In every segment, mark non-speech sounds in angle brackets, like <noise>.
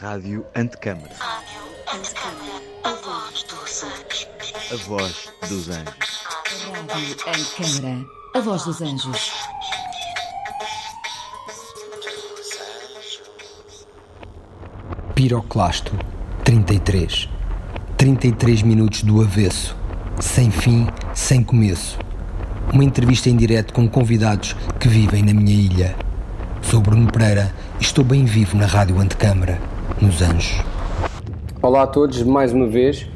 Rádio Antecâmara. Rádio Antecâmara, a voz dos anjos. A voz dos anjos. Rádio Antecâmara, a voz dos anjos. Piroclasto 33 33 minutos do avesso, sem fim, sem começo. Uma entrevista em direto com convidados que vivem na minha ilha. Sou Bruno Pereira e estou bem vivo na Rádio Antecâmara, nos Anjos. Olá a todos, mais uma vez.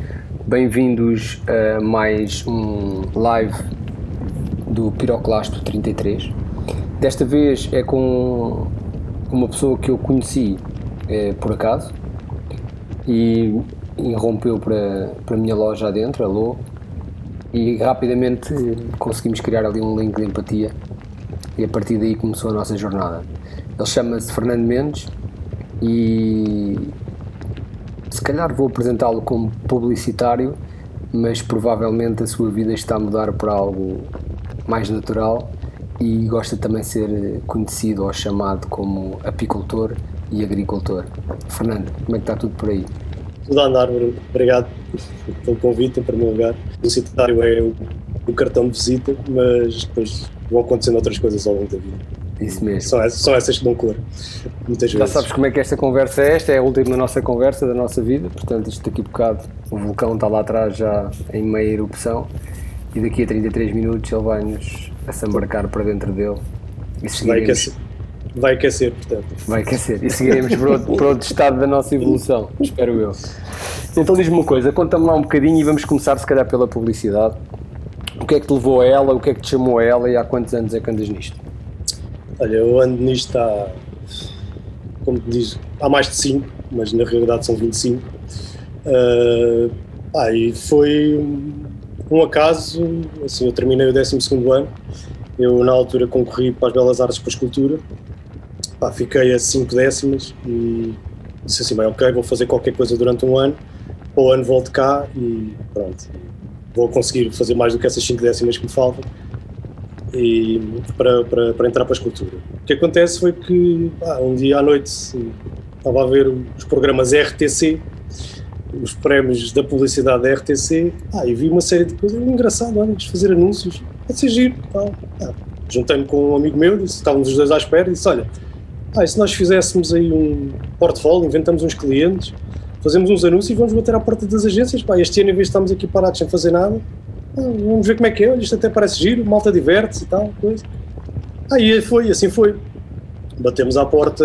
Bem-vindos a mais um live do Piroclasto 33. Desta vez é com uma pessoa que eu conheci eh, por acaso e irrompeu para, para a minha loja adentro, alô, e rapidamente conseguimos criar ali um link de empatia e a partir daí começou a nossa jornada. Ele chama-se Fernando Mendes e se calhar vou apresentá-lo como publicitário, mas provavelmente a sua vida está a mudar para algo mais natural e gosta também de ser conhecido ou chamado como apicultor e agricultor. Fernando, como é que está tudo por aí? Tudo a andar, Bruno. Obrigado pelo convite, em primeiro lugar. O publicitário é o, o cartão de visita, mas depois vão acontecendo outras coisas ao longo da vida. Isso mesmo. São essas, são essas que dão cor, muitas Já vezes. sabes como é que esta conversa é, esta é a última nossa conversa da nossa vida, portanto isto daqui a bocado, o vulcão está lá atrás já em meia erupção e daqui a 33 minutos ele vai-nos assambarcar para dentro dele e Vai seguiremos, aquecer, vai aquecer, portanto. vai aquecer e seguiremos para outro, para outro estado da nossa evolução, espero eu. Então diz-me uma coisa, conta-me lá um bocadinho e vamos começar se calhar pela publicidade. O que é que te levou a ela, o que é que te chamou a ela e há quantos anos é que andas nisto? Olha, eu ando nisto há, como te diz, há mais de 5, mas na realidade são 25. Uh, ah, e foi um, acaso, assim, eu terminei o 12 ano, eu na altura concorri para as Belas Artes para a Escultura, Pá, fiquei a 5 décimas e disse assim, bem, ok, vou fazer qualquer coisa durante um ano, para o ano volto cá e pronto, vou conseguir fazer mais do que essas 5 décimas que me faltam e para, para, para entrar para a escultura. O que acontece foi que pá, um dia à noite estava a ver os programas RTC, os prémios da publicidade da RTC, ah, e vi uma série de coisas engraçado, olha, fazer anúncios, pode ser giro, tal. Ah, Juntei-me com um amigo meu, disse, estávamos os dois à espera, e disse, olha, e se nós fizéssemos aí um portfólio, inventamos uns clientes, fazemos uns anúncios e vamos bater à porta das agências, pá, este ano em vez de estarmos aqui parados sem fazer nada, vamos ver como é que é, isto até parece giro, malta diverte-se e tal, coisa. Aí foi, assim foi. Batemos à porta,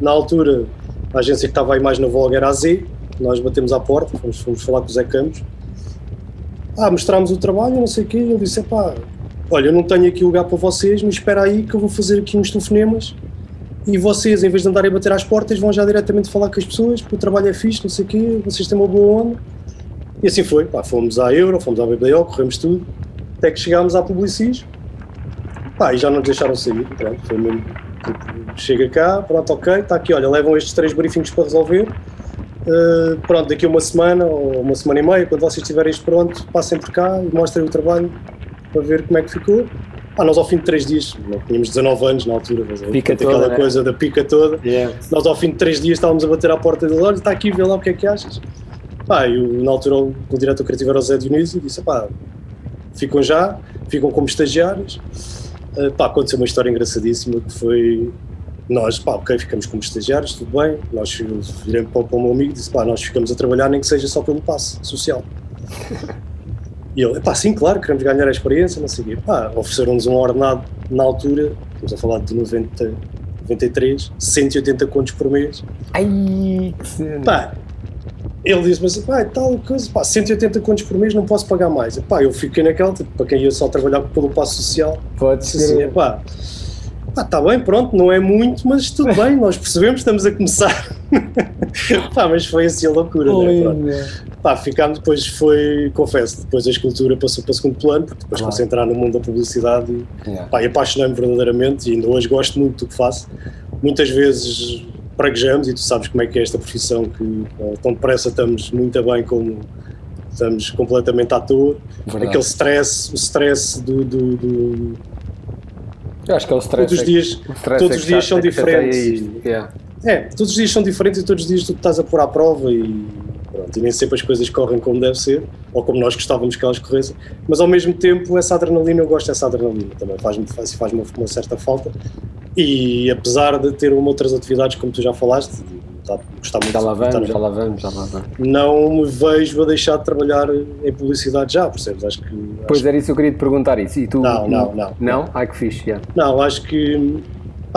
na altura, a agência que estava aí mais na voga era a Z, nós batemos à porta, fomos, fomos falar com o Zé Campos. Ah, mostrámos o trabalho, não sei o quê, ele disse, pá, olha, eu não tenho aqui lugar para vocês, mas espera aí que eu vou fazer aqui uns telefonemas e vocês, em vez de andarem a bater às portas, vão já diretamente falar com as pessoas, porque o trabalho é fixe, não sei o quê, vocês têm uma boa onda. E assim foi, pá, fomos à Euro, fomos à BBDO, corremos tudo, até que chegámos à Publicis, pá, e já não nos deixaram sair, pronto, foi mesmo, tipo, chega cá, pronto, ok, está aqui, olha, levam estes três briefings para resolver, Uh, pronto, daqui a uma semana ou uma semana e meia, quando vocês tiverem isto pronto, passem por cá e mostrem o trabalho para ver como é que ficou. Ah, nós ao fim de três dias, tínhamos 19 anos na altura, mas é, Pica aquela toda, né? coisa da pica toda. Yeah. Nós ao fim de três dias estávamos a bater à porta dele, olha, está aqui, vê lá o que é que achas. Pá, e o- na altura o, o diretor criativo era o Zé Dionísio e disse, pá, ficam já, ficam como estagiários. Uh, pá, aconteceu uma história engraçadíssima que foi nós, pá, ok, ficamos como estagiários, tudo bem. Nós eu virei para, para o meu amigo e disse, pá, nós ficamos a trabalhar nem que seja só pelo passe social. <laughs> E ele, pá, sim, claro, queremos ganhar a experiência, não sei o quê. Pá, ofereceram-nos um ordenado na altura, estamos a falar de 90, 93, 180 contos por mês. Ai, que cena. Pá, ele disse-me assim, pá, tal coisa, pá, 180 contos por mês, não posso pagar mais. Pá, eu fiquei naquela, tipo, para quem ia só trabalhar pelo passe social, Pode disse assim, ser. pá, pá, tá bem, pronto, não é muito, mas tudo bem, nós percebemos, estamos a começar. <laughs> pá, mas foi assim a loucura, né? Pronto. Olha. Pá, ficámos, depois foi, confesso, depois a escultura passou para segundo plano, porque depois Claro. comecei a entrar no mundo da publicidade e, Yeah. pá, e apaixonei-me verdadeiramente e ainda hoje gosto muito do que faço. Muitas vezes praguejamos e tu sabes como é que é esta profissão que eh, tão depressa estamos muito bem como estamos completamente à toa. Verdade. Aquele stress, o stress do, do- do- Eu acho que é o stress. todos os é dias, stress todos é os dias cha- são é diferentes. isto. Yeah. É, todos os dias são diferentes e todos os dias tu estás a pôr à prova e pronto, e nem sempre as coisas correm como deve ser, ou como nós gostávamos que elas corressem, mas ao mesmo tempo essa adrenalina, eu gosto dessa adrenalina também, faz-me faz, faz uma, uma certa falta e apesar de ter uma outras atividades como tu já falaste, tá, gostar muito Já lá estar- vamos, já lá vamos, já lá vamos. não me vejo a deixar de trabalhar em publicidade já, percebes? Acho que Pois acho- era isso que eu queria te perguntar isso. E tu, Não, não, não. Não? Ai que fixe, yeah. não, acho que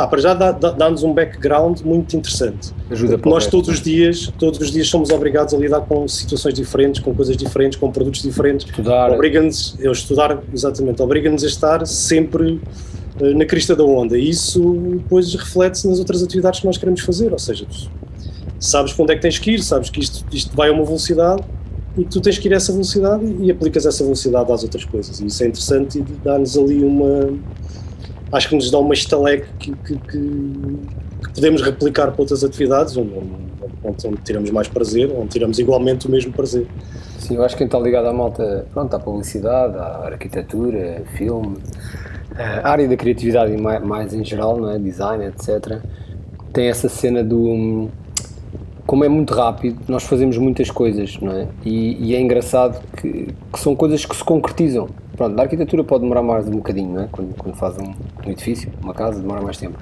pá, para já dá- dá- dá-nos um background muito interessante. ajuda para nós todos os dias, todos os dias somos obrigados a lidar com situações diferentes, com coisas diferentes, com produtos diferentes. estudar. Obriga-nos a estudar, exatamente, obriga-nos a estar sempre eh, na crista da onda. E isso depois reflete-se nas outras atividades que nós queremos fazer. Ou seja, sabes para onde é que tens que ir, sabes que isto, isto vai a uma velocidade e que tu tens que ir a essa velocidade e, e aplicas essa velocidade às outras coisas. E isso é interessante e dá-nos ali uma. Acho que nos dá uma estaleca que, que, que- podemos replicar para outras atividades onde, onde, onde tiramos mais prazer, onde tiramos igualmente o mesmo prazer. Sim, eu acho que quem está ligado à malta, pronto, à publicidade, à arquitetura, filme, a área da criatividade e mai- mais em geral, não é? design, etc., tem essa cena do. Como é muito rápido, nós fazemos muitas coisas, não é? E, e é engraçado que, que são coisas que se concretizam. Pronto, na arquitetura pode demorar mais um bocadinho, não é? Quando, quando faz um, um edifício, uma casa, demora mais tempo.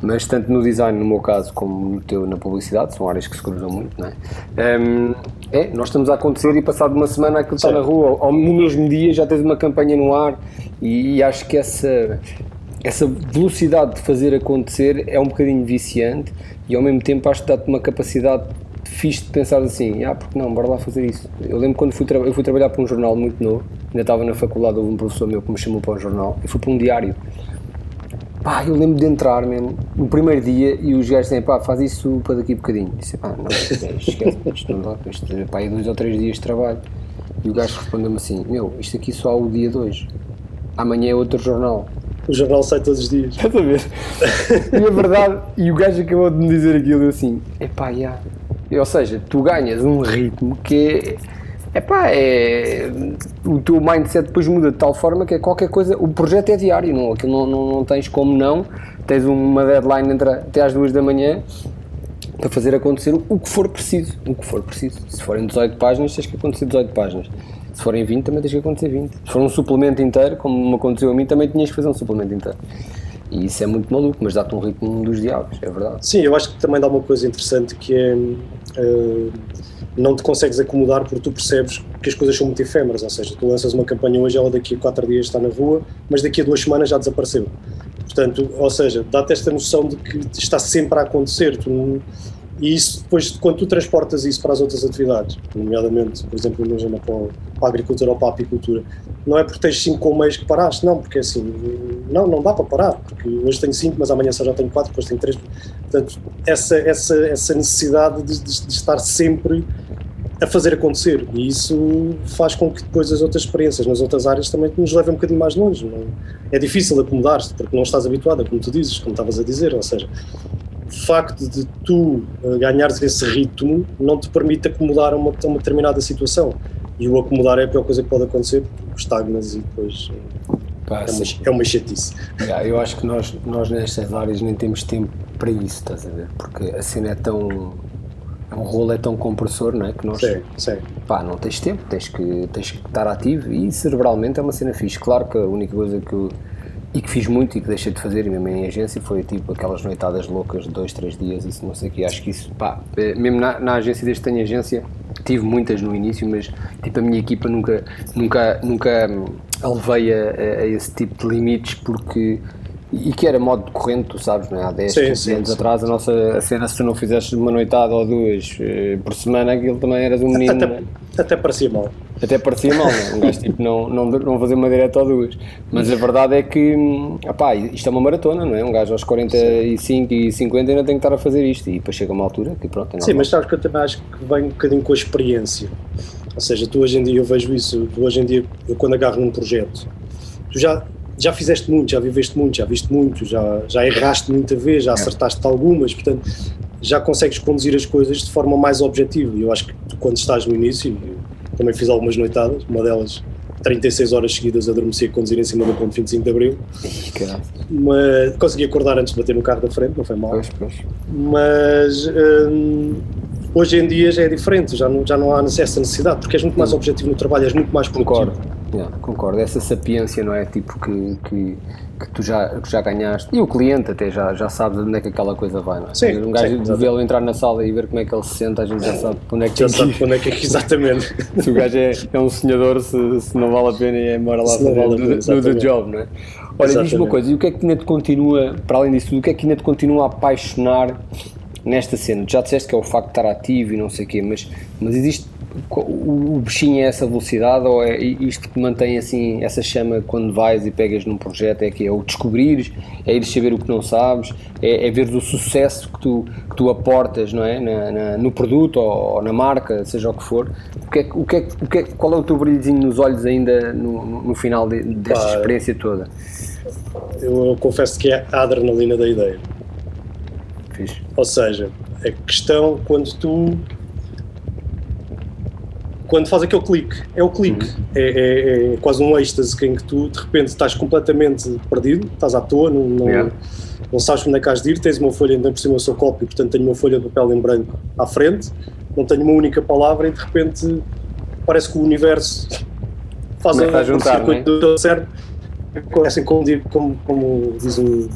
Mas tanto no design, no meu caso, como no teu, na publicidade, são áreas que se cruzam muito, não é? Hum, é, nós estamos a acontecer e passado uma semana aquilo está na rua, ou, ou no mesmo dia já tens uma campanha no ar e, e acho que essa, essa velocidade de fazer acontecer é um bocadinho viciante e ao mesmo tempo acho que dá-te uma capacidade fixe de pensar assim, ah, porque não, bora lá fazer isso. Eu lembro quando fui, eu fui trabalhar para um jornal muito novo, ainda estava na faculdade, houve um professor meu que me chamou para um jornal, e fui para um diário. Pá, eu lembro de entrar mesmo no primeiro dia e os gajos dizem, pá, faz isso para daqui a bocadinho. Eu disse, pá, não, esquece, <laughs> isto não dá, isto pá, é dois ou três dias de trabalho. E o gajo respondeu-me assim, meu, isto aqui só há o dia 2. Amanhã é outro jornal. O jornal sai todos os dias. Estás a ver? <laughs> E a verdade, e o gajo acabou de me dizer aquilo eu assim, epá, já. Ou seja, tu ganhas um ritmo que é, epá, é, o teu mindset depois muda de tal forma que é qualquer coisa, o projeto é diário, não, não, não, não tens como não, tens uma deadline entre, até às duas da manhã para fazer acontecer o que for preciso, o que for preciso. Se forem 18 páginas, tens que acontecer 18 páginas. Se forem 20, também tens que acontecer 20. Se for um suplemento inteiro, como me aconteceu a mim, também tinhas que fazer um suplemento inteiro. E isso é muito maluco, mas dá-te um ritmo dos diabos, é verdade. Sim, eu acho que também dá uma coisa interessante que é eh, não te consegues acomodar porque tu percebes que as coisas são muito efêmeras, ou seja, tu lanças uma campanha hoje, ela daqui a quatro dias está na rua, mas daqui a duas semanas já desapareceu. Portanto, ou seja, dá-te esta noção de que está sempre a acontecer. Tu não- e isso depois, quando tu transportas isso para as outras atividades, nomeadamente, por exemplo, imagina para, a agricultura ou para a apicultura, não é porque tens cinco colmeios que paraste, não, porque é assim, não, não dá para parar, porque hoje tenho cinco, mas amanhã só já tenho quatro, depois tenho três. Portanto, essa, essa, essa necessidade de, de- de estar sempre a fazer acontecer e isso faz com que depois as outras experiências nas outras áreas também nos levem um bocadinho mais longe. Não? É difícil acomodar-te porque não estás habituada, como tu dizes, como estavas a dizer, ou seja, facto de tu eh, ganhares esse ritmo não te permite acomodar a uma, a uma determinada situação. E o acomodar é a pior coisa que pode acontecer, porque estagnas e depois eh, Pá, é uma, é uma chatice. Já, eu acho que nós, nós nestas áreas nem temos tempo para isso, estás a ver? Porque a cena é tão. O rolo é tão compressor, não é? Que nós, Sim, sim. pá, não tens tempo, tens que, tens que estar ativo e cerebralmente é uma cena fixe. Claro que a única coisa que eu. E que fiz muito e que deixei de fazer, e mesmo em agência, foi tipo aquelas noitadas loucas de dois, três dias, isso não sei o que. Acho que isso, pá, eh, mesmo na, na agência, desde que tenho agência, tive muitas no início, mas tipo a minha equipa nunca, nunca, nunca hum, a levei a, a- esse tipo de limites porque. E que era modo corrente, tu sabes, não é? Há 10, Sim, 15 sim, anos sim. atrás, a nossa a cena, se tu não fizesses uma noitada ou duas eh, por semana, aquilo também eras um menino. Até, até parecia mal. Até parecia mal, não é? Um gajo tipo não, não, não fazer uma direta ou duas. Mas a verdade é que, opá, isto é uma maratona, não é? Um gajo aos 45 e 50 ainda tem que estar a fazer isto. E depois chega uma altura que pronto, é Sim, mas sabes que eu também acho que vem um bocadinho com a experiência. Ou seja, tu hoje em dia, eu vejo isso, tu hoje em dia, eu quando agarro num projeto, tu já, já fizeste muito, já viveste muito, já viste muito, já, já erraste muita vez, já acertaste algumas, portanto, já consegues conduzir as coisas de forma mais objetiva. E eu acho que tu, quando estás no início, também fiz algumas noitadas, uma delas 36 horas seguidas a adormecer a conduzir em cima do ponto 25 de Abril, mas consegui acordar antes de bater no carro da frente, não foi mal. Pois, pois. Mas hum, hoje em dia já é diferente, já não, já não há essa necessidade, porque és muito mais objetivo no trabalho, és muito mais produtivo. Concordo. Yeah, concordo. Essa sapiência, não é? Tipo que, que, que tu já, que já ganhaste. E o cliente até já, já sabe de onde é que aquela coisa vai, não é? Sim, um gajo de vê-lo entrar na sala e ver como é que ele se senta, a gente já sabe para onde é que Já sabe quando é que é exatamente. <laughs> Se o gajo é, é um sonhador, se, se não vale a pena, é mora lá fazer vale a do, job, não é? Olha, diz-me uma coisa, e o que é que ainda te continua, para além disso tudo, o que é que ainda te continua a apaixonar nesta cena? Já disseste que é o facto de estar ativo e não sei o quê, mas, mas existe. O, o bichinho é essa velocidade ou é isto que mantém assim essa chama quando vais e pegas num projeto? É que é o descobrires, é ir saber o que não sabes, é, é ver o sucesso que tu, que tu aportas não é? Na- na- no produto ou, ou na marca, seja o que for. O que é, o que é, o que é, qual é o teu brilhozinho nos olhos ainda no, no- final de- desta experiência toda? Eu, eu confesso que é a adrenalina da ideia. Fixe. Ou seja, a questão quando tu. Quando faz aquele clique, é o clique. É, é- é quase um êxtase em que tu de repente estás completamente perdido, estás à toa, não, não, Yeah. não sabes onde é que has de ir, tens uma folha, ainda por cima eu sou copy, portanto tenho uma folha de papel em branco à frente, não tenho uma única palavra e de repente parece que o universo faz a juntar, circuito do teu cérebro. Assim, como, como, como diz um,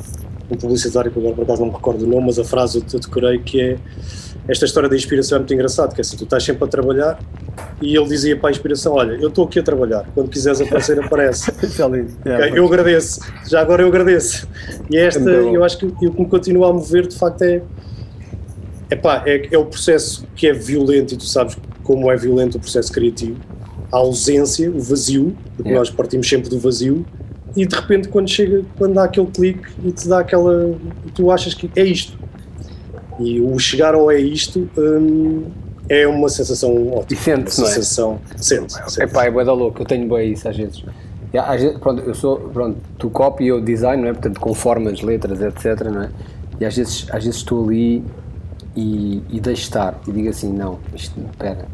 um publicitário, que agora por acaso não me recordo o nome, mas a frase eu, decorei que é esta história da inspiração é muito engraçado, que é assim, tu estás sempre a trabalhar e ele dizia para a inspiração, olha, eu estou aqui a trabalhar, quando quiseres aparecer, aparece. <laughs> Ok, eu agradeço, já agora eu agradeço. E esta, eu acho que o que me continua a mover, de facto, é, epá, é, é o processo que é violento, e tu sabes como é violento o processo criativo, a ausência, o vazio, porque Yeah. nós partimos sempre do vazio, e de repente quando chega, quando dá aquele clique e te dá aquela, tu achas que é isto. E o chegar ao é isto hum, é uma sensação ótima. E sente-se, não é? sensação, sente, É sente. pá, é bué da louco, eu tenho bem isso às vezes. Às vezes, pronto, eu sou, pronto, tu copy eu design, não é? Portanto, com formas, letras, etc, não é? E às vezes, às vezes estou ali e, e deixo estar e digo assim, não, isto, espera,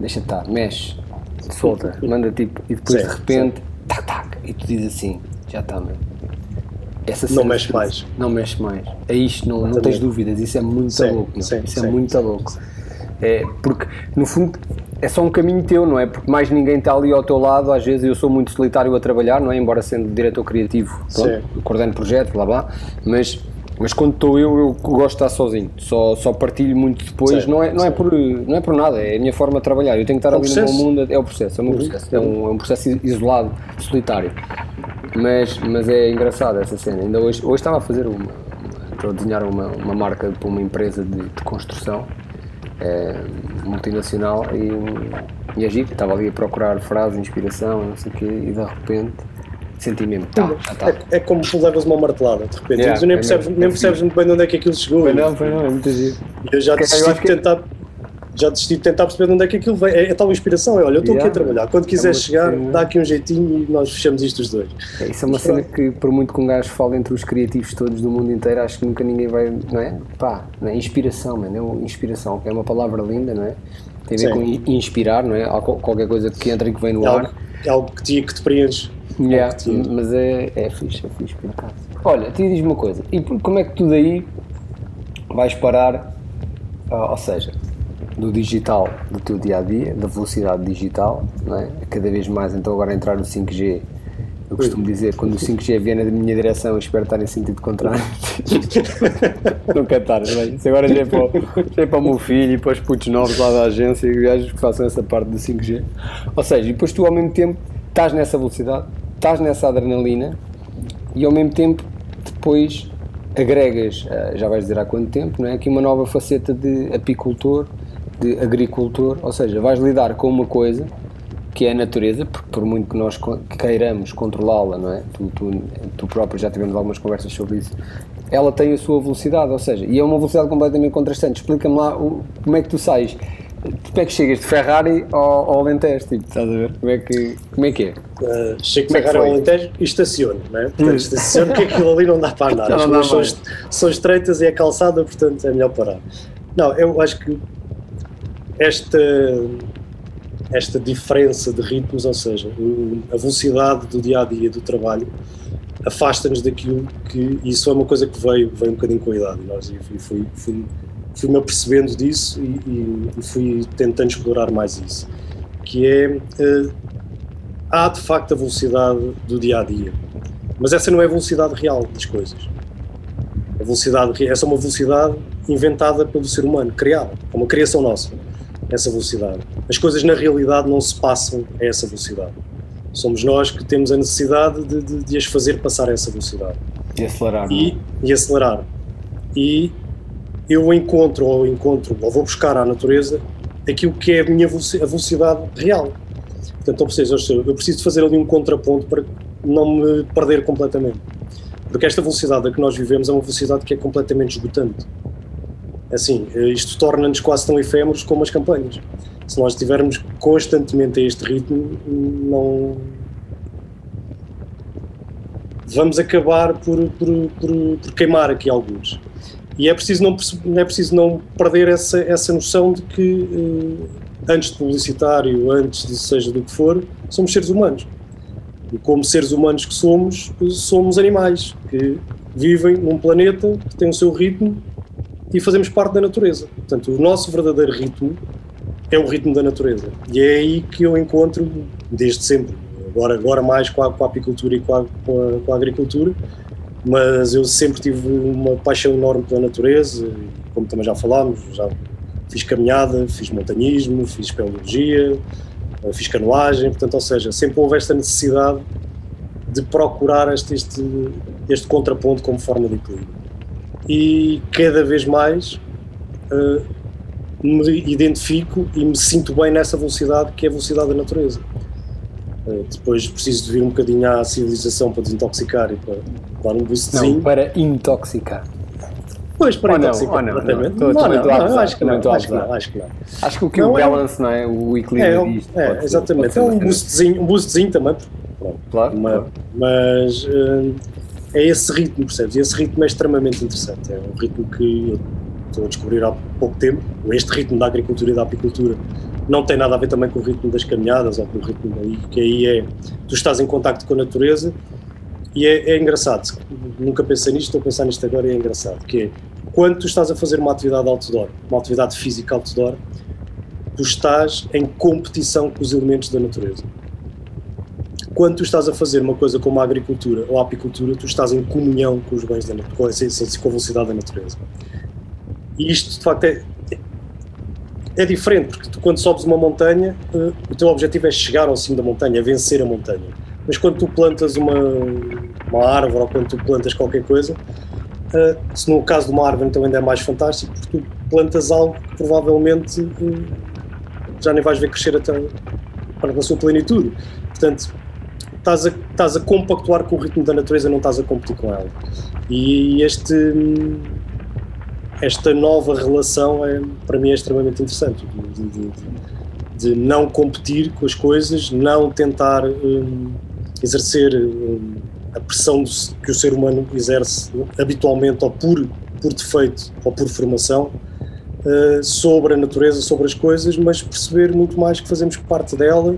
deixa estar, mexe, solta, <laughs> manda tipo, e depois Sim, de repente, tac, tac, e tu dizes assim, já está, meu. Essa Não mexe mais. Não mexe mais. É isto, não, não tens dúvidas, isso é muito Sim, louco, sim, isso é sim, muito sim, louco. É, porque, no fundo, é só um caminho teu, não é? Porque mais ninguém está ali ao teu lado. Às vezes eu sou muito solitário a trabalhar, não é? Embora sendo diretor criativo, pronto, coordeno projetos, blá blá. Mas, mas quando estou eu, eu gosto de estar sozinho. Só, só partilho muito depois. Sim, não, é, não, é por, não é por nada, é a minha forma de trabalhar. Eu tenho que estar É ali no meu processo. mundo. É o processo, é o meu processo. É um, é um processo isolado, solitário. Mas, mas é engraçado essa cena. Ainda hoje, hoje estava a fazer uma. Estou a desenhar uma, uma marca para uma empresa de, de construção eh, multinacional e, e a giro. Estava ali a procurar frases, inspiração, não sei o quê, e de repente senti mesmo. Tá, já tá. É, é como tu levas uma martelada, de repente, Yeah, tu nem é percebes, nem percebes muito bem de onde é que aquilo chegou. Foi não, foi não, é muito giro. Eu já desisti de tentar. Já desisti de tentar perceber de onde é que aquilo vem. É, é tal inspiração, é olha, eu estou Yeah. aqui a trabalhar. Quando quiseres uma chegar, cena- dá aqui um jeitinho e nós fechamos isto os dois. É, Isso é uma cena que, por muito que um gajo fale entre os criativos todos do mundo inteiro, acho que nunca ninguém vai, não é? Pá, não é? Inspiração, mano, é uma inspiração, é uma palavra linda, não é? Tem a ver Sim. com in- inspirar, não é? Há qual- qualquer coisa que entra e que vem no É ar. algo, é algo que, te, que te preenche. Yeah, que te- mas é, é fixe, é fixe por acaso. Olha, te diz uma coisa, e por- como é que tu daí vais parar, ah, ou seja, do digital do teu dia a dia, da velocidade digital, não é? Cada vez mais, então agora entrar no 5G. Eu costumo dizer, quando o 5G vier na minha direção, eu espero estar em sentido contrário. <laughs> Nunca estar, não é? Isso agora já é, para o, já é para o meu filho e para os putos novos lá da agência e os gajos que façam essa parte do 5G. Ou seja, e depois tu ao mesmo tempo estás nessa velocidade, estás nessa adrenalina e ao mesmo tempo depois agregas, eh, já vais dizer há quanto tempo, não é? Aqui uma nova faceta de apicultor, de agricultor, ou seja, vais lidar com uma coisa que é a natureza, porque por muito que nós queiramos controlá-la, não é? Tu, tu, tu próprio já tivemos algumas conversas sobre isso. Ela tem a sua velocidade, ou seja, e é uma velocidade completamente contrastante. Explica-me lá o- como é que tu sais. Como é que chegas de Ferrari ao, ao Alentejo, tipo, estás a ver? Como é que, como é, que é? Uh, chego Como é Ferrari ao? Alentejo e estaciono, não é? Portanto, estaciono porque aquilo ali não dá para andar. <laughs> As ruas são, est- são estreitas e é calçada, portanto é melhor parar. Não, eu acho que esta, esta diferença de ritmos, ou seja, o- a velocidade do dia a dia do trabalho afasta-nos daquilo que. e Isso é uma coisa que veio, veio um bocadinho com a idade. e Nós, e fui, fui, fui, fui-me apercebendo disso e, e- e fui tentando explorar mais isso. Que é. eh, há de facto a velocidade do dia a dia, mas essa não é a velocidade real das coisas. A velocidade, essa é uma velocidade inventada pelo ser humano, criada, é uma criação nossa, essa velocidade. As coisas na realidade não se passam a essa velocidade. Somos nós que temos a necessidade de, de- de as fazer passar a essa velocidade E acelerar. não é? e, e acelerar. E eu encontro ou encontro ou vou buscar à natureza aquilo que é a minha veloci- a velocidade real. Portanto, eu preciso, eu preciso fazer ali um contraponto para não me perder completamente. Porque esta velocidade a que nós vivemos é uma velocidade que é completamente esgotante. Assim, eh, isto torna-nos quase tão efêmeros como as campanhas. Se nós estivermos constantemente a este ritmo, não, vamos acabar por, por, por, por queimar aqui alguns. E é preciso não, é preciso não perder essa, essa noção de que, eh, antes de publicitário, antes de seja do que for, somos seres humanos. E como seres humanos que somos, somos animais que vivem num planeta que tem o seu ritmo e fazemos parte da natureza. Portanto, o nosso verdadeiro ritmo é o ritmo da natureza. E é aí que eu encontro, desde sempre, agora, agora mais com a, com a apicultura e com a, com a- com a agricultura, mas eu sempre tive uma paixão enorme pela natureza, como também já falámos, já fiz caminhada, fiz montanhismo, fiz espeleologia, eh, fiz canoagem, portanto, ou seja, sempre houve esta necessidade de procurar este, este, este contraponto como forma de equilíbrio. E cada vez mais eh, me identifico e me sinto bem nessa velocidade que é a velocidade da natureza. Eh, depois preciso de vir um bocadinho à civilização para desintoxicar e para dar um Não, boostzinho. para intoxicar. Pois, para não, intoxicar ou não, não. Não, não, não, acho que não, acho que não, acho que não. Acho que o que Não, o é- balance, não é? O É, equilíbrio é, disto. é, pode ser- exatamente. pode ser É um uma boostzinho, um boostzinho também, pronto, Claro, mas, claro. mas eh, é esse ritmo, percebes? E esse ritmo é extremamente interessante. É um ritmo que eu estou a descobrir há pouco tempo. Este ritmo da agricultura e da apicultura não tem nada a ver também com o ritmo das caminhadas ou com o ritmo daí, que aí é tu estás em contacto com a natureza e é, é engraçado. Nunca pensei nisto, estou a pensar nisto agora e é engraçado. Que é quando tu estás a fazer uma atividade outdoor, uma atividade física outdoor, tu estás em competição com os elementos da natureza. Quando tu estás a fazer uma coisa como a agricultura ou a apicultura, tu estás em comunhão com os bens da natureza, com a velocidade da natureza. E isto, de facto, é, é diferente, porque tu, quando sobes uma montanha, eh, o teu objetivo é chegar ao cimo da montanha, é vencer a montanha. Mas quando tu plantas uma, uma árvore ou quando tu plantas qualquer coisa, eh, se no caso de uma árvore então ainda é mais fantástico, porque tu plantas algo que provavelmente eh, já nem vais ver crescer até para na sua plenitude. Portanto, estás a, estás a compactuar com o ritmo da natureza, não estás a competir com ela. E este, hum, esta nova relação é, para mim é extremamente interessante, de, de- de- de não competir com as coisas, não tentar hum, exercer hum, a pressão do- que o ser humano exerce habitualmente ou por, por defeito ou por formação uh, sobre a natureza, sobre as coisas, mas perceber muito mais que fazemos parte dela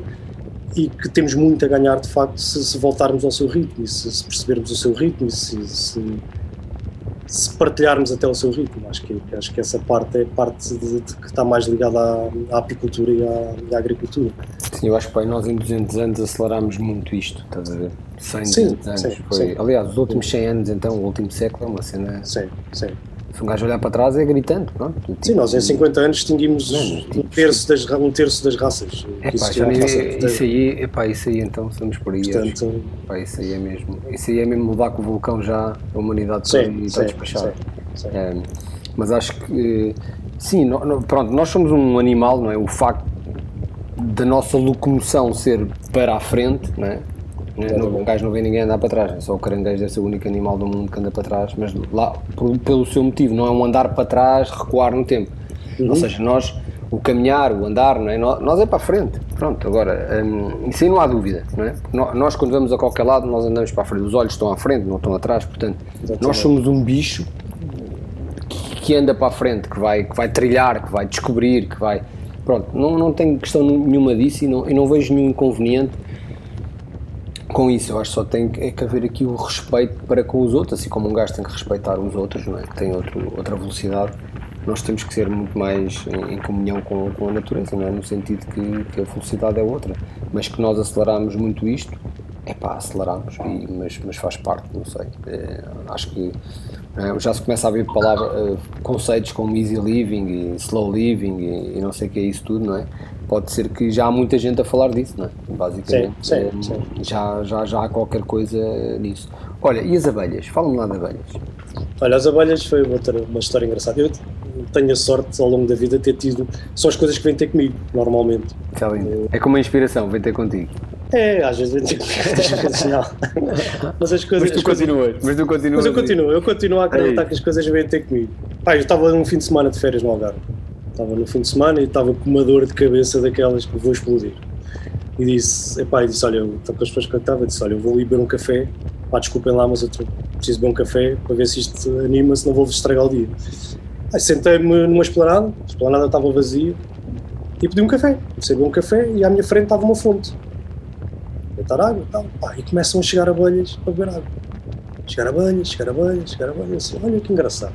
e que temos muito a ganhar de facto se, se voltarmos ao seu ritmo se, se percebermos o seu ritmo se, se, se partilharmos até o seu ritmo. Acho que, acho que essa parte é parte de, de que está mais ligada à, à apicultura e à, e à agricultura. Sim, eu acho que nós em 200 anos acelerámos muito isto, estás a ver? 100, Sim, 200 anos. sim, foi, sim. Aliás, os últimos 100 anos, então, o último século é uma cena. Sim, sim. Se um gajo olhar para trás é gritante, pronto. Sim, Tipo, nós em 50 anos extinguimos Não, um, tipo, terço das, um terço das raças. É pá, já nem, Terra. isso aí, epá, isso aí então, estamos por aí. Portanto, Pá, isso aí é mesmo. Isso aí é mesmo levar com o vulcão já a humanidade sim, toda está sim, despachada. sim, sim. É, mas acho que sim, no- no- pronto, nós somos um animal, não é? O facto da nossa locomoção ser para a frente, não é? Não, um gajo não vê ninguém andar para trás, é só o caranguejo deve ser o único animal do mundo que anda para trás, mas lá, por- pelo seu motivo, não é um andar para trás, recuar no tempo. Ou seja, nós, o caminhar, o andar, não é? nós, é para a frente. Pronto, agora, hum, isso aí não há dúvida, não é? Nós, quando vamos a qualquer lado, nós andamos para a frente, os olhos estão à frente, não estão atrás, portanto, nós somos um bicho que anda para a frente, que vai, que vai trilhar, que vai descobrir, que vai. pronto, não, não tenho questão nenhuma disso e não, e não vejo nenhum inconveniente com isso. Eu acho que só tem é que haver aqui o respeito para com os outros, assim como um gajo tem que respeitar os outros, não é? que tem outro, outra velocidade. Nós temos que ser muito mais em, em comunhão com, com, a natureza, não é? no sentido que, que, a velocidade é outra, mas que nós aceleramos muito isto, é pá, aceleramos, e, mas, mas faz parte, não sei. É, acho que é, já se começa a ver palavras, uh, conceitos como easy living e slow living e, e não sei o que é isso tudo, não é? Pode ser que já há muita gente a falar disso, não é? Basicamente, sim, sim, sim. Já, já, já há qualquer coisa nisso. Olha, e as abelhas? Fala-me lá de abelhas. Olha, as abelhas foi outra, uma história engraçada. Eu tenho a sorte ao longo da vida de ter tido. São as coisas que vêm ter comigo, normalmente. É, é como uma inspiração, vem ter contigo. É, às vezes vem ter comigo, às vezes não. <laughs> Mas as coisas. Mas tu continuas, mas tu continuas. Mas eu continuo, eu continuo a acreditar que as coisas vêm ter comigo. Pai, eu estava num fim de semana de férias no Algarve estava no fim de semana e estava com uma dor de cabeça daquelas que vou explodir. E disse, epá, e disse, olha, com as pessoas que eu estava, disse, olha, eu vou ali beber um café, pá, desculpem lá, mas eu preciso beber um café para ver se isto anima, se não vou estragar o dia. Aí sentei-me numa esplanada, a esplanada estava vazia, e pedi um café. Comecei a beber um café e à minha frente estava uma fonte. Deitar água e tal, pá, e começam a chegar abelhas para beber água. Chegar abelhas, chegar abelhas, chegar abelhas, assim, olha que engraçado.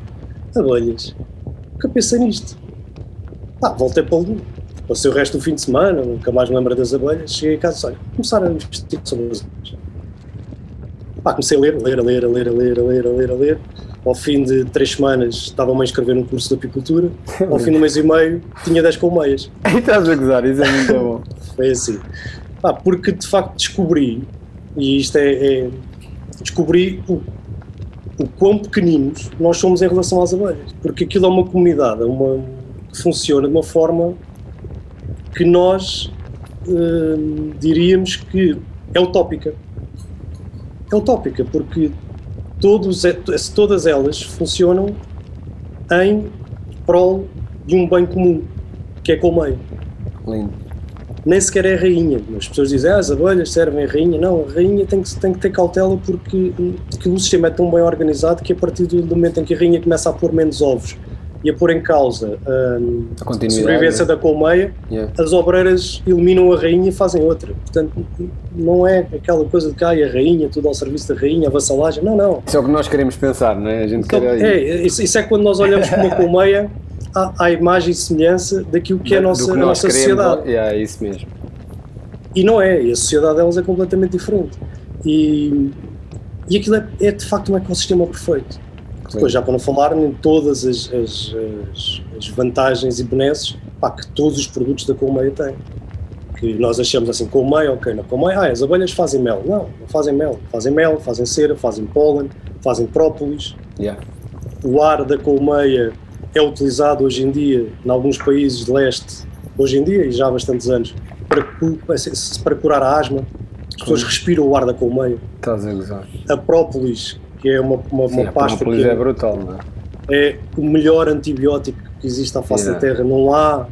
Abelhas, nunca pensei nisto Pá, voltei para o Passei o resto do fim de semana, nunca mais me lembro das abelhas. Cheguei a casa e disse: olha, começar a investigar sobre as abelhas. Pá, comecei a ler, a ler, a ler, a ler, a ler, a ler, a ler, a ler. Ao fim de três semanas estava-me a inscrever num curso de apicultura. <laughs> Ao fim de um mês e meio tinha 10 colmeias. <laughs> Estás a gozar, isso é muito bom. <laughs> Foi assim. Pá, porque de facto descobri, e isto é, é descobri o, o quão pequeninos nós somos em relação às abelhas. Porque aquilo é uma comunidade, é uma funciona de uma forma que nós uh, diríamos que é utópica. É utópica, porque todos, todas elas funcionam em prol de um bem comum, que é colmeia. Lindo. Nem sequer é rainha. As pessoas dizem, ah, as abelhas servem a rainha. Não, a rainha tem que, tem que ter cautela porque, porque o sistema é tão bem organizado que a partir do momento em que a rainha começa a pôr menos ovos e a pôr em causa um, a, sobrevivência da colmeia, yeah. as obreiras eliminam a rainha e fazem outra. Portanto, não é aquela coisa de que ah, a rainha, tudo ao serviço da rainha, a vassalagem. Não, não. Isso é o que nós queremos pensar, não é? A gente então, quer... É, isso, isso, é quando nós olhamos para uma <laughs> colmeia à, à imagem e semelhança daquilo que é a nossa, a nossa sociedade. É, é isso mesmo. E não é, e a sociedade delas é completamente diferente. E, e aquilo é, é de facto um ecossistema perfeito. Depois, já para não falar em todas as, as, as, as vantagens e benesses pá, que todos os produtos da colmeia têm. Que nós achamos assim, colmeia, ok, na colmeia, ah, as abelhas fazem mel. Não, não fazem mel. Fazem mel, fazem cera, fazem pólen, fazem própolis. Yeah. O ar da colmeia é utilizado hoje em dia, em alguns países de leste, hoje em dia e já há bastantes anos, para, para curar a asma. As pessoas respiram o ar da colmeia. Estás a gozar. A própolis que é uma, uma, Sim, uma pasta que é, brutal, não é? é o melhor antibiótico que existe à face da Terra. Não há.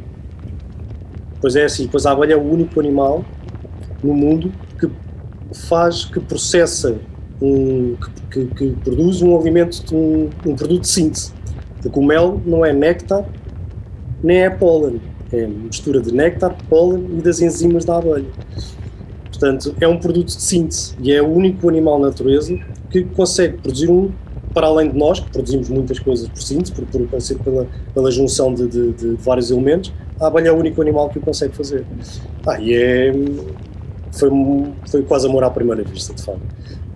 Pois é assim, pois a abelha é o único animal no mundo que faz, que processa, um, que, que, que produz um alimento, um, um produto de síntese. Porque o mel não é néctar, nem é pólen. É mistura de néctar, pólen e das enzimas da abelha. Portanto, é um produto de síntese e é o único animal na natureza que consegue produzir um para além de nós, que produzimos muitas coisas por síntese, por, por, pela, pela junção de, de, de, vários elementos, a abelha é o único animal que o consegue fazer. Ah, e é, foi, foi quase amor à primeira vista, de facto.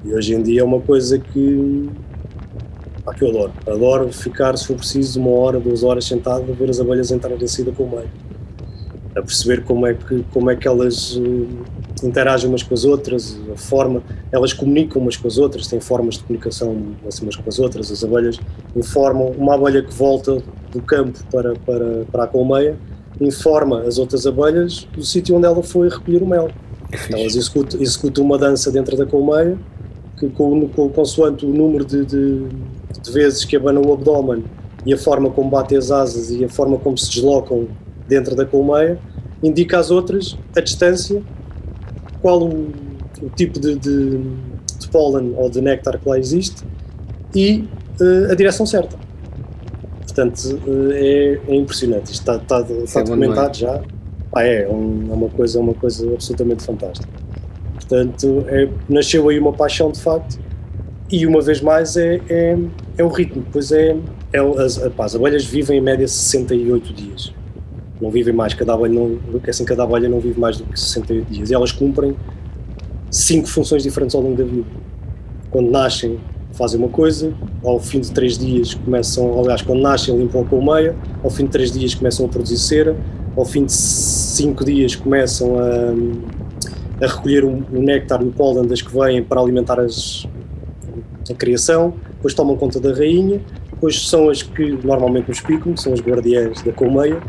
E hoje em dia é uma coisa que, ah, que eu adoro. Adoro ficar, se for preciso, uma hora, duas horas sentado a ver as abelhas entrarem em saída com o meio. A perceber como é que, como é que elas interagem umas com as outras, a forma, elas comunicam umas com as outras, têm formas de comunicação assim, umas com as outras, as abelhas informam, uma abelha que volta do campo para, para, para a colmeia, informa as outras abelhas do sítio onde ela foi recolher o mel. Então, elas executam, executam uma dança dentro da colmeia, que com, com, consoante o número de, de, de vezes que abanam o abdômen e a forma como batem as asas e a forma como se deslocam dentro da colmeia, indica às outras a distância qual o, o tipo de, de, de, pólen ou de néctar que lá existe e uh, a direção certa. Portanto, uh, é, é, impressionante. Isto está, está, está é documentado já. pá, é, é um- é uma coisa, é uma coisa absolutamente fantástica. Portanto, é, nasceu aí uma paixão de facto e uma vez mais é, é, é o ritmo, pois é, é as, as abelhas vivem em média 68 dias, não vivem mais, cada abelha não, assim, cada abelha não vive mais do que 68 dias e elas cumprem cinco funções diferentes ao longo da vida. Quando nascem fazem uma coisa, ao fim de três dias começam, aliás, quando nascem limpam a colmeia, ao fim de três dias começam a produzir cera, ao fim de cinco dias começam a, a recolher o, o néctar e o pólen das que vêm para alimentar as, a criação, depois tomam conta da rainha, depois são as que normalmente nos picam, que são as guardiãs da colmeia,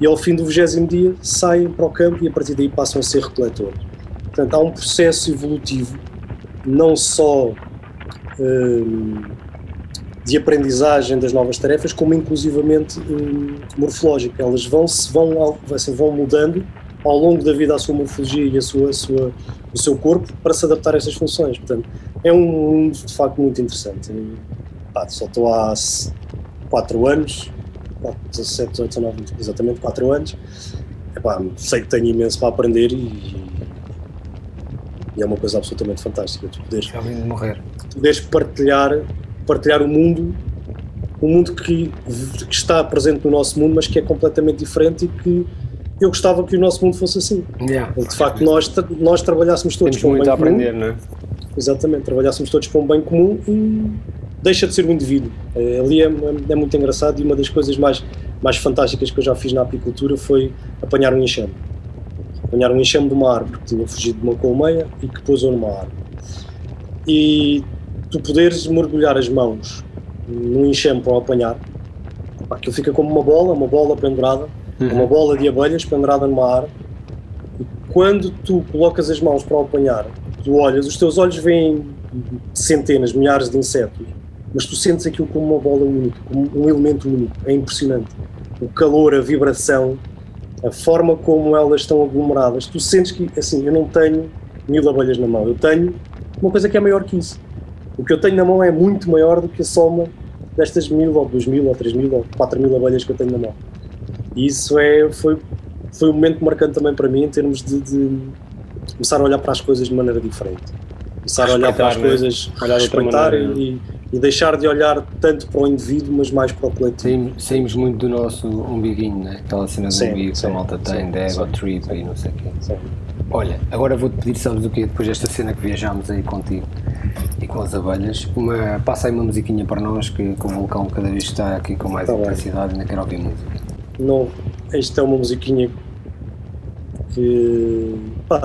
e ao fim do vigésimo dia saem para o campo e a partir daí passam a ser recoletores. Portanto, há um processo evolutivo, não só hum, de aprendizagem das novas tarefas, como inclusivamente hum, morfológico. Elas vão, se vão, assim, vão mudando ao longo da vida a sua morfologia e a sua, a sua- o seu corpo para se adaptar a essas funções. Portanto, é um mundo de facto muito interessante. E, pá, só estou há 4 anos, 4, 17, 18, 19, exatamente 4 anos. Epá, sei que tenho imenso para aprender e, e é uma coisa absolutamente fantástica. Tu poderes morrer. poderes partilhar, partilhar o mundo, um mundo que, que está presente no nosso mundo, mas que é completamente diferente e que eu gostava que o nosso mundo fosse assim. Yeah. De facto, nós, nós trabalhássemos todos Temos um muito bem a comum. aprender, não é? Exatamente, trabalhássemos todos para um bem comum e deixa de ser um indivíduo. Eh, ali é, é muito engraçado e uma das coisas mais, mais fantásticas que eu já fiz na apicultura foi apanhar um enxame. Apanhar um enxame de uma árvore que tinha fugido de uma colmeia e que pousou numa árvore. E tu poderes mergulhar as mãos num enxame para o apanhar, pá, aquilo fica como uma bola, uma bola pendurada, uma bola de abelhas pendurada numa árvore. E quando tu colocas as mãos para o apanhar, tu olhas, os teus olhos veem centenas, milhares de insetos, mas tu sentes aquilo como uma bola única, como um elemento único. É impressionante. O calor, a vibração, a forma como elas estão aglomeradas. Tu sentes que, assim, eu não tenho mil abelhas na mão, eu tenho uma coisa que é maior que isso. O que eu tenho na mão é muito maior do que a soma destas mil, ou duas mil, ou três mil, ou quatro mil abelhas que eu tenho na mão. E isso é, foi, foi um momento marcante também para mim em termos de, de começar a olhar para as coisas de maneira diferente. Começar a olhar para as né? coisas, Olhar de outra respeitar maneira, e, e deixar de olhar tanto para o indivíduo, mas mais para o coletivo. Saímos, saímos muito do nosso umbiguinho, né? aquela cena do Sim, umbigo que a malta tem, de ego sim. trip e não sei o quê. Sim. Olha, agora vou-te pedir, sabes o quê? Depois desta cena que viajámos aí contigo e com as abelhas, uma, passa aí uma musiquinha para nós que, que o vulcão cada vez está aqui com mais Tá bem. intensidade ainda quero ouvir música. Não, esta é uma musiquinha que pá,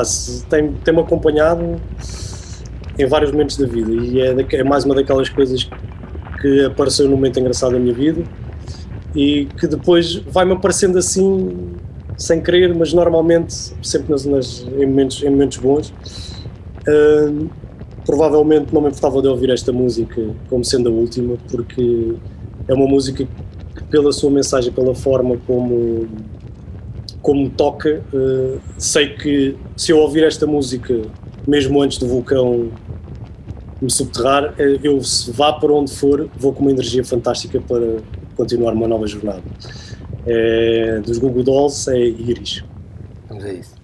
tem, tem-me acompanhado em vários momentos da vida e é, é mais uma daquelas coisas que apareceu num momento engraçado da minha vida e que depois vai-me aparecendo assim sem querer, mas normalmente sempre nas, nas- em, momentos, em momentos bons. Ahn, provavelmente não me importava de ouvir esta música como sendo a última, porque é uma música que pela sua mensagem, pela forma como, como toca, eh, sei que se eu ouvir esta música mesmo antes do vulcão me subterrar, eh, eu vá para onde for, vou com uma energia fantástica para continuar uma nova jornada. É, dos Google Dolls é Iris. Vamos a isso.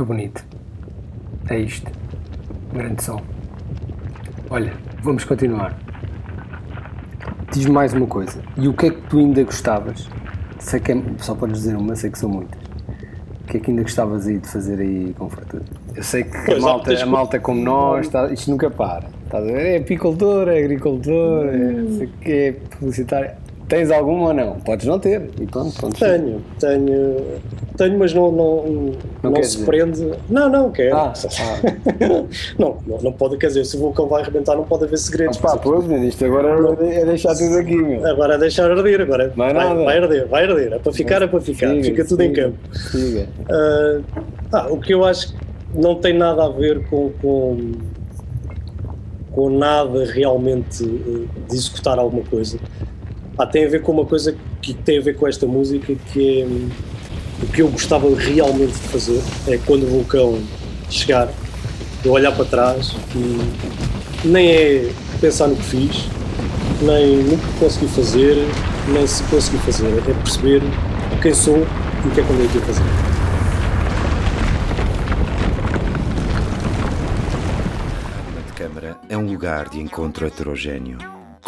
Foi bonito. É isto. Grande som. Olha, vamos continuar. Diz-me mais uma coisa. E o que é que tu ainda gostavas? Sei que é, só podes dizer uma, sei que são muitas. O que é que ainda gostavas aí de fazer aí com fartura? Eu sei que a Pois, malta, tens a malta como nós, tá- isto nunca para. A ver? É apicultor, é agricultor, é sei quê, é publicitário. Tens alguma ou não? Podes não ter. E. Tenho, tenho, tenho, mas não, não, não, quer se dizer? prende. Não, não, quero. Ah, <laughs> não, não, não pode, quer dizer, se o vulcão vai arrebentar, não pode haver segredos. Pá, pois, isto agora é deixar tudo aqui, meu. Agora é deixar arder, agora Não é vai, nada. vai arder, vai arder. É para ficar, é para ficar. Siga, Fica tudo em siga, campo. Siga. Ah, ah, o que eu acho que não tem nada a ver com, com, com nada realmente eh, de executar alguma coisa. Ah, tem a ver com uma coisa que tem a ver com esta música que é hum, o que eu gostava realmente de fazer é quando o vulcão chegar, eu olhar para trás e nem é pensar no que fiz, nem no que consegui fazer, nem se consegui fazer, é perceber quem sou e o que é que andei aqui a fazer. A Câmara é um lugar de encontro heterogéneo,